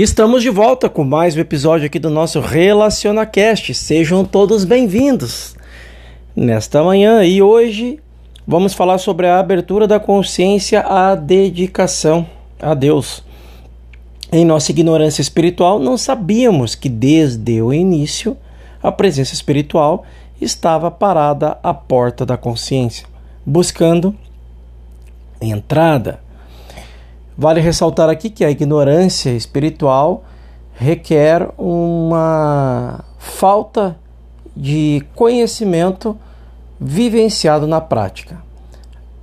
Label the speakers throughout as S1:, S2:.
S1: Estamos de volta com mais um episódio aqui do nosso RelacionaCast. Sejam todos bem-vindos nesta manhã e hoje vamos falar sobre a abertura da consciência à dedicação a Deus. Em nossa ignorância espiritual, não sabíamos que desde o início a presença espiritual estava parada à porta da consciência, buscando entrada Vale ressaltar aqui que a ignorância espiritual requer uma falta de conhecimento vivenciado na prática.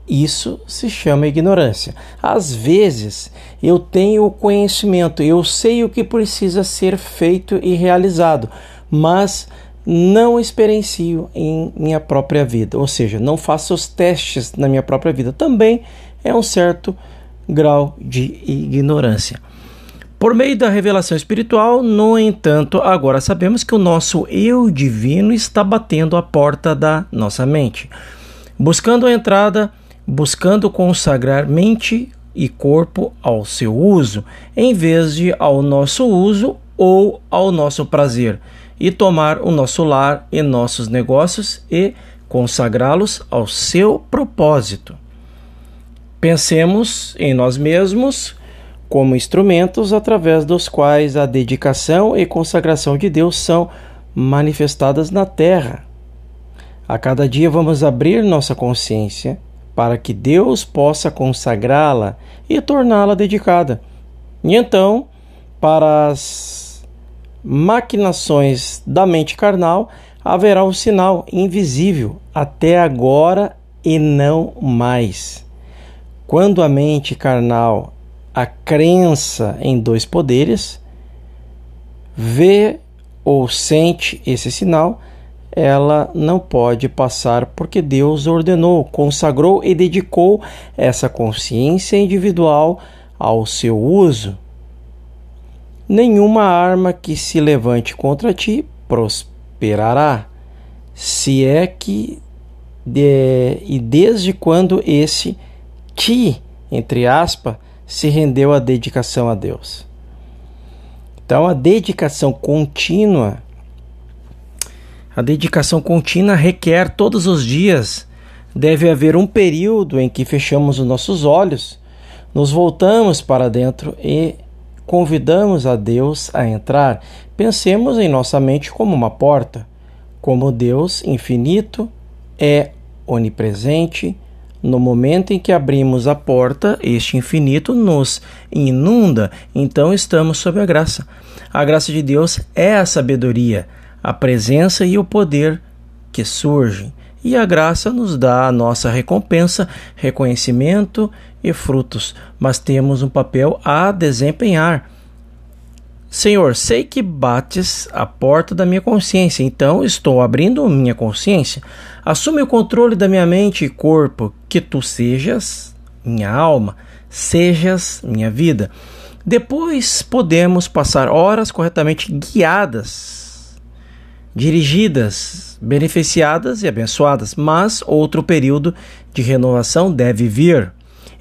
S1: Isso se chama ignorância. Às vezes eu tenho o conhecimento, eu sei o que precisa ser feito e realizado, mas não experiencio em minha própria vida, ou seja, não faço os testes na minha própria vida. Também é um certo grau de ignorância. Por meio da revelação espiritual, no entanto, agora sabemos que o nosso eu divino está batendo a porta da nossa mente, buscando a entrada, buscando consagrar mente e corpo ao seu uso, em vez de ao nosso uso ou ao nosso prazer, e tomar o nosso lar e nossos negócios e consagrá-los ao seu propósito. Pensemos em nós mesmos como instrumentos através dos quais a dedicação e consagração de Deus são manifestadas na terra. A cada dia vamos abrir nossa consciência para que Deus possa consagrá-la e torná-la dedicada. E então, para as maquinações da mente carnal, haverá um sinal invisível até agora e não mais. Quando a mente carnal, a crença em dois poderes, vê ou sente esse sinal, ela não pode passar porque Deus ordenou, consagrou e dedicou essa consciência individual ao seu uso. Nenhuma arma que se levante contra ti prosperará, se é que de, e desde quando esse ti, entre aspas, se rendeu à dedicação a Deus. Então, a dedicação contínua, a dedicação contínua requer todos os dias. Deve haver um período em que fechamos os nossos olhos, nos voltamos para dentro e convidamos a Deus a entrar. Pensemos em nossa mente como uma porta, como Deus infinito é onipresente, no momento em que abrimos a porta, este infinito nos inunda, então estamos sob a graça. A graça de Deus é a sabedoria, a presença e o poder que surgem. E a graça nos dá a nossa recompensa, reconhecimento e frutos, mas temos um papel a desempenhar. Senhor, sei que bates a porta da minha consciência, então estou abrindo minha consciência. Assume o controle da minha mente e corpo, que tu sejas minha alma, sejas minha vida. Depois podemos passar horas corretamente guiadas, dirigidas, beneficiadas e abençoadas, mas outro período de renovação deve vir.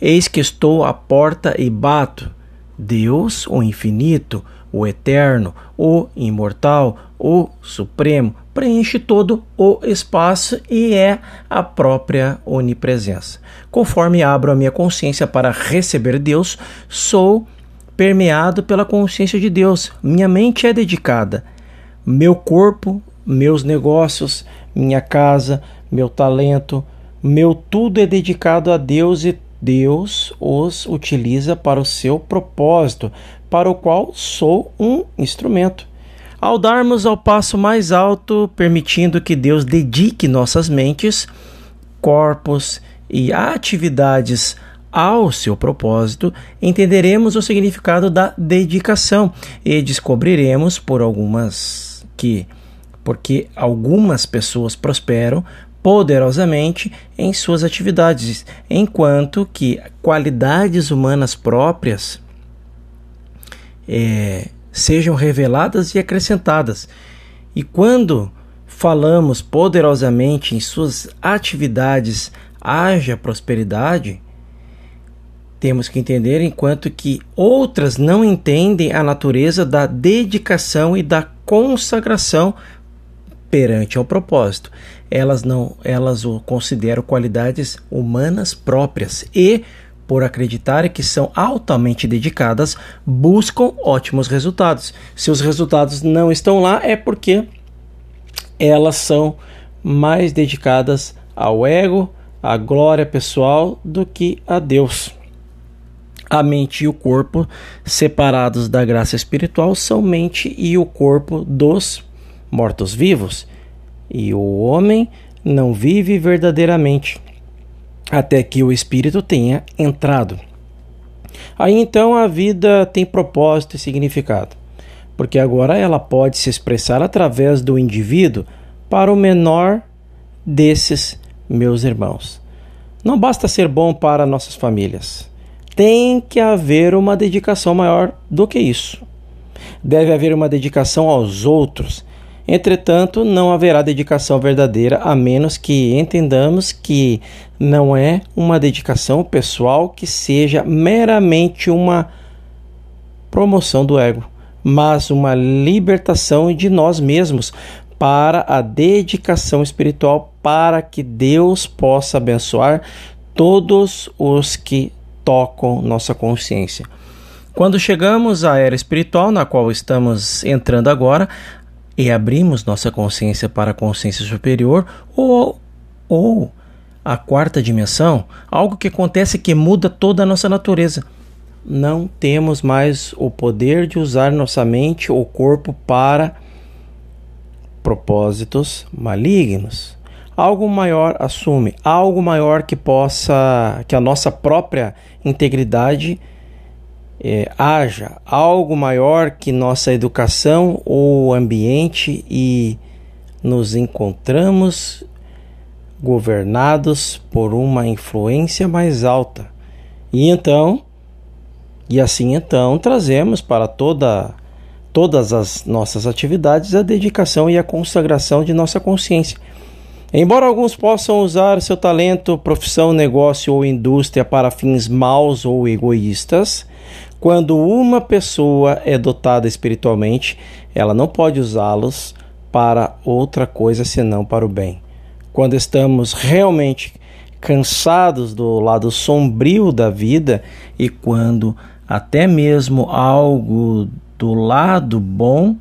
S1: Eis que estou à porta e bato. Deus, o infinito, o eterno, o imortal, o supremo, preenche todo o espaço e é a própria onipresença. Conforme abro a minha consciência para receber Deus, sou permeado pela consciência de Deus. Minha mente é dedicada. Meu corpo, meus negócios, minha casa, meu talento, meu tudo é dedicado a Deus e Deus os utiliza para o seu propósito, para o qual sou um instrumento. Ao darmos ao passo mais alto, permitindo que Deus dedique nossas mentes, corpos e atividades ao seu propósito, entenderemos o significado da dedicação e descobriremos por algumas que porque algumas pessoas prosperam poderosamente em suas atividades, enquanto que qualidades humanas próprias é, sejam reveladas e acrescentadas. E quando falamos poderosamente em suas atividades haja prosperidade, temos que entender, enquanto que outras não entendem a natureza da dedicação e da consagração perante ao propósito. Elas não, elas o consideram qualidades humanas próprias e por acreditarem que são altamente dedicadas, buscam ótimos resultados. Se os resultados não estão lá, é porque elas são mais dedicadas ao ego, à glória pessoal, do que a Deus. A mente e o corpo, separados da graça espiritual, são mente e o corpo dos mortos-vivos. E o homem não vive verdadeiramente até que o espírito tenha entrado. Aí então a vida tem propósito e significado, porque agora ela pode se expressar através do indivíduo para o menor desses meus irmãos. Não basta ser bom para nossas famílias. Tem que haver uma dedicação maior do que isso. Deve haver uma dedicação aos outros Entretanto, não haverá dedicação verdadeira a menos que entendamos que não é uma dedicação pessoal que seja meramente uma promoção do ego, mas uma libertação de nós mesmos para a dedicação espiritual para que Deus possa abençoar todos os que tocam nossa consciência. Quando chegamos à era espiritual, na qual estamos entrando agora, e abrimos nossa consciência para a consciência superior ou, ou a quarta dimensão, algo que acontece que muda toda a nossa natureza. Não temos mais o poder de usar nossa mente ou corpo para propósitos malignos. Algo maior assume, algo maior que possa, que a nossa própria integridade é, haja algo maior que nossa educação ou ambiente e nos encontramos governados por uma influência mais alta. E então, e assim então, trazemos para toda todas as nossas atividades a dedicação e a consagração de nossa consciência. Embora alguns possam usar seu talento, profissão, negócio ou indústria para fins maus ou egoístas, quando uma pessoa é dotada espiritualmente, ela não pode usá-los para outra coisa senão para o bem. Quando estamos realmente cansados do lado sombrio da vida e quando até mesmo algo do lado bom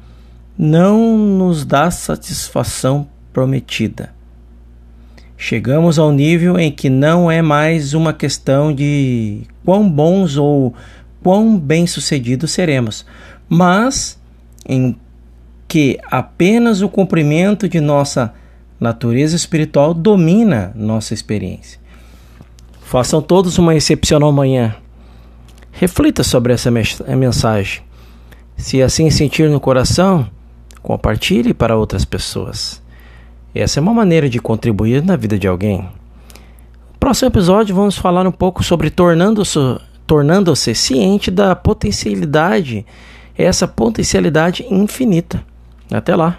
S1: não nos dá satisfação prometida. Chegamos ao nível em que não é mais uma questão de quão bons ou quão bem-sucedidos seremos, mas em que apenas o cumprimento de nossa natureza espiritual domina nossa experiência. Façam todos uma excepcional manhã. Reflita sobre essa mensagem. Se assim sentir no coração, compartilhe para outras pessoas. Essa é uma maneira de contribuir na vida de alguém. No próximo episódio, vamos falar um pouco sobre tornando-se tornando-se ciente da potencialidade, essa potencialidade infinita. Até lá!